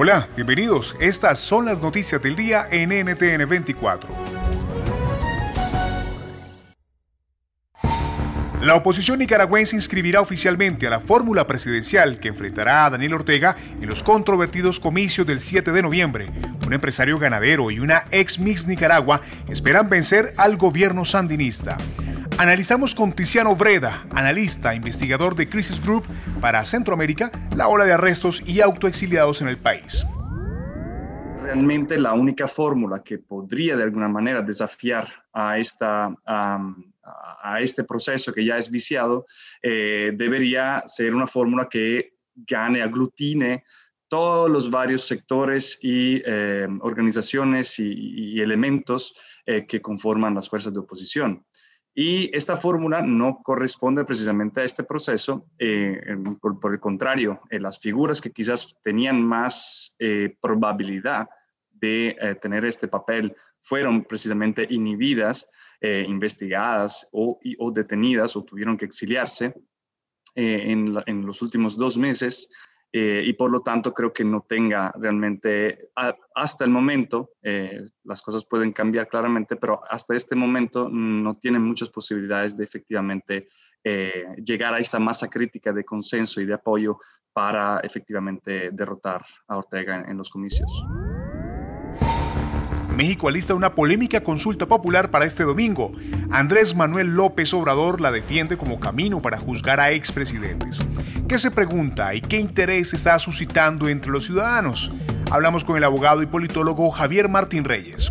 Hola, bienvenidos. Estas son las noticias del día en NTN 24. La oposición nicaragüense inscribirá oficialmente a la fórmula presidencial que enfrentará a Daniel Ortega en los controvertidos comicios del 7 de noviembre. Un empresario ganadero y una ex Mix Nicaragua esperan vencer al gobierno sandinista. Analizamos con Tiziano Breda, analista, investigador de Crisis Group para Centroamérica, la ola de arrestos y autoexiliados en el país. Realmente la única fórmula que podría de alguna manera desafiar a, esta, a, este proceso que ya es viciado eh, debería ser una fórmula que gane, aglutine todos los varios sectores y eh, organizaciones y, elementos eh, que conforman las fuerzas de oposición. Y esta fórmula no corresponde precisamente a este proceso, eh, por, el contrario, eh, las figuras que quizás tenían más eh, probabilidad de tener este papel fueron precisamente inhibidas, investigadas o, detenidas o tuvieron que exiliarse en, los últimos dos meses eh, y por lo tanto creo que no tenga realmente, hasta el momento, eh, las cosas pueden cambiar claramente, pero hasta este momento no tienen muchas posibilidades de efectivamente eh, llegar a esta masa crítica de consenso y de apoyo para efectivamente derrotar a Ortega en los comicios. México alista una polémica consulta popular para este domingo. Andrés Manuel López Obrador la defiende como camino para juzgar a expresidentes. ¿Qué se pregunta y qué interés está suscitando entre los ciudadanos? Hablamos con el abogado y politólogo Javier Martín Reyes.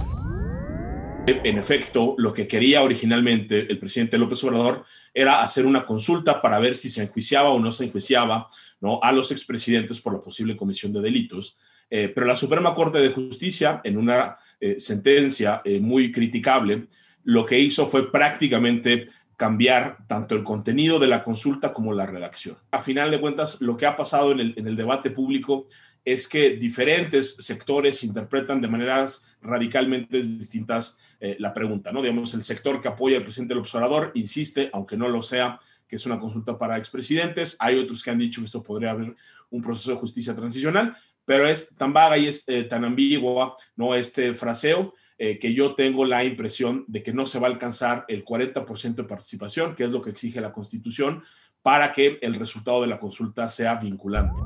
En efecto, lo que quería originalmente el presidente López Obrador era hacer una consulta para ver si se enjuiciaba o no se enjuiciaba ¿no? a los expresidentes por la posible comisión de delitos. Eh, pero la Suprema Corte de Justicia, en una eh, sentencia eh, muy criticable, lo que hizo fue prácticamente cambiar tanto el contenido de la consulta como la redacción. A final de cuentas, lo que ha pasado en el, debate público es que diferentes sectores interpretan de maneras radicalmente distintas la pregunta, ¿no? Digamos, el sector que apoya al presidente del observador insiste, aunque no lo sea, que es una consulta para expresidentes. Hay otros que han dicho que esto podría haber un proceso de justicia transicional, pero es tan vaga y es eh, tan ambigua, ¿no? Este fraseo, eh, que yo tengo la impresión de que no se va a alcanzar el 40% de participación, que es lo que exige la Constitución, para que el resultado de la consulta sea vinculante.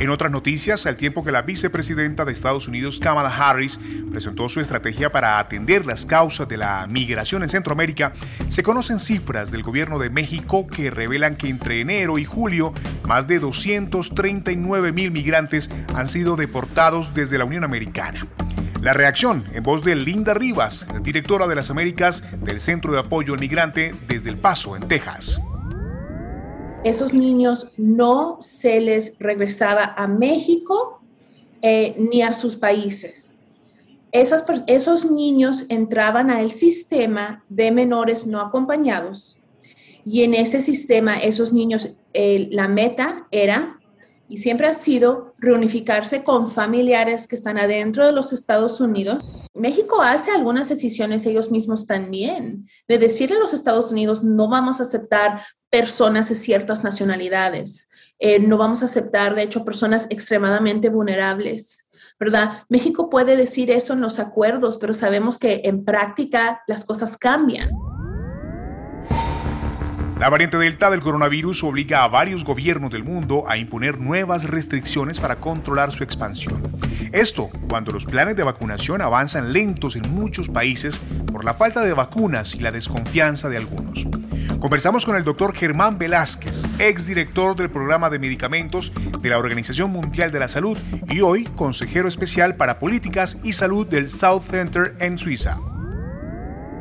En otras noticias, al tiempo que la vicepresidenta de Estados Unidos, Kamala Harris, presentó su estrategia para atender las causas de la migración en Centroamérica, se conocen cifras del gobierno de México que revelan que entre enero y julio, más de 239 mil migrantes han sido deportados desde la Unión Americana. La reacción en voz de Linda Rivas, directora de las Américas del Centro de Apoyo al Migrante desde El Paso, en Texas esos niños no se les regresaba a México eh, ni a sus países. esos niños entraban al sistema de menores no acompañados y en ese sistema esos niños, la meta era y siempre ha sido reunificarse con familiares que están adentro de los Estados Unidos. México hace algunas decisiones ellos mismos también, de decirle a los Estados Unidos, no vamos a aceptar personas de ciertas nacionalidades, eh, no vamos a aceptar, de hecho, personas extremadamente vulnerables. ¿verdad? México puede decir eso en los acuerdos, pero sabemos que en práctica las cosas cambian. La variante Delta del coronavirus obliga a varios gobiernos del mundo a imponer nuevas restricciones para controlar su expansión. Esto cuando los planes de vacunación avanzan lentos en muchos países por la falta de vacunas y la desconfianza de algunos. Conversamos con el doctor Germán Velázquez, exdirector del programa de medicamentos de la Organización Mundial de la Salud y hoy consejero especial para políticas y salud del South Center en Suiza.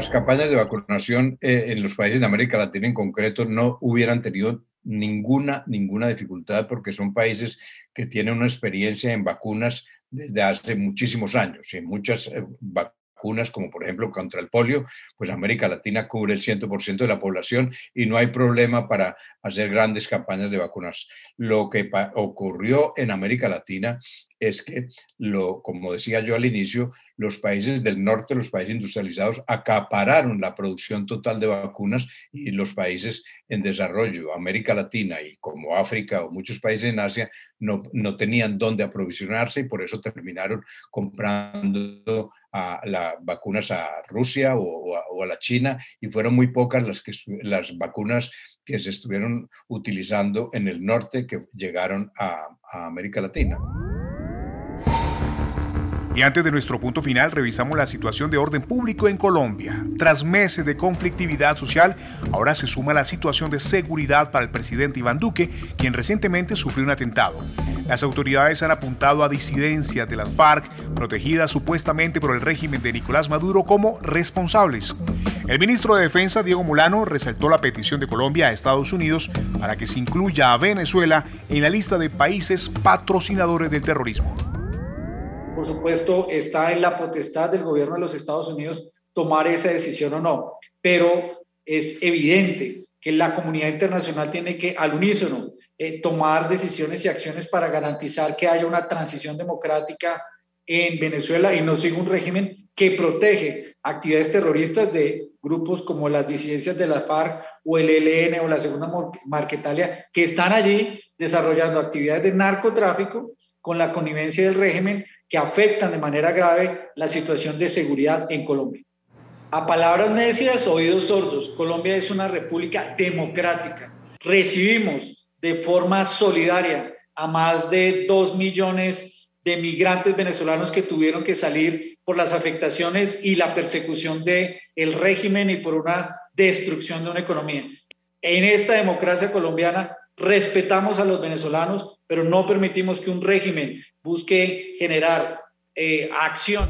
Las campañas de vacunación eh, en los países de América Latina en concreto no hubieran tenido ninguna, ninguna dificultad porque son países que tienen una experiencia en vacunas desde hace muchísimos años y muchas eh, vacunas vacunas, como por ejemplo contra el polio, pues América Latina cubre el 100% de la población y no hay problema para hacer grandes campañas de vacunas. Lo que ocurrió en América Latina es que, lo, como decía yo al inicio, los países del norte, los países industrializados, acapararon la producción total de vacunas y los países en desarrollo, América Latina y como África o muchos países en Asia, no, no tenían dónde aprovisionarse y por eso terminaron comprando a las vacunas a Rusia o, a, la China y fueron muy pocas las, que, las vacunas que se estuvieron utilizando en el norte que llegaron a América Latina. Y antes de nuestro punto final, revisamos la situación de orden público en Colombia. Tras meses de conflictividad social, ahora se suma la situación de seguridad para el presidente Iván Duque, quien recientemente sufrió un atentado. Las autoridades han apuntado a disidencias de las FARC, protegidas supuestamente por el régimen de Nicolás Maduro, como responsables. El ministro de Defensa, Diego Mulano, resaltó la petición de Colombia a Estados Unidos para que se incluya a Venezuela en la lista de países patrocinadores del terrorismo por supuesto, está en la potestad del gobierno de los Estados Unidos tomar esa decisión o no, pero es evidente que la comunidad internacional tiene que, al unísono, eh, tomar decisiones y acciones para garantizar que haya una transición democrática en Venezuela y no siga un régimen que protege actividades terroristas de grupos como las disidencias de la FARC o el ELN o la Segunda Marquetalia, que están allí desarrollando actividades de narcotráfico con la connivencia del régimen que afectan de manera grave la situación de seguridad en Colombia. A palabras necias, oídos sordos, Colombia es una república democrática. Recibimos de forma solidaria a más de dos millones de migrantes venezolanos que tuvieron que salir por las afectaciones y la persecución del el régimen y por una destrucción de una economía. En esta democracia colombiana respetamos a los venezolanos, pero no permitimos que un régimen busque generar eh, acción.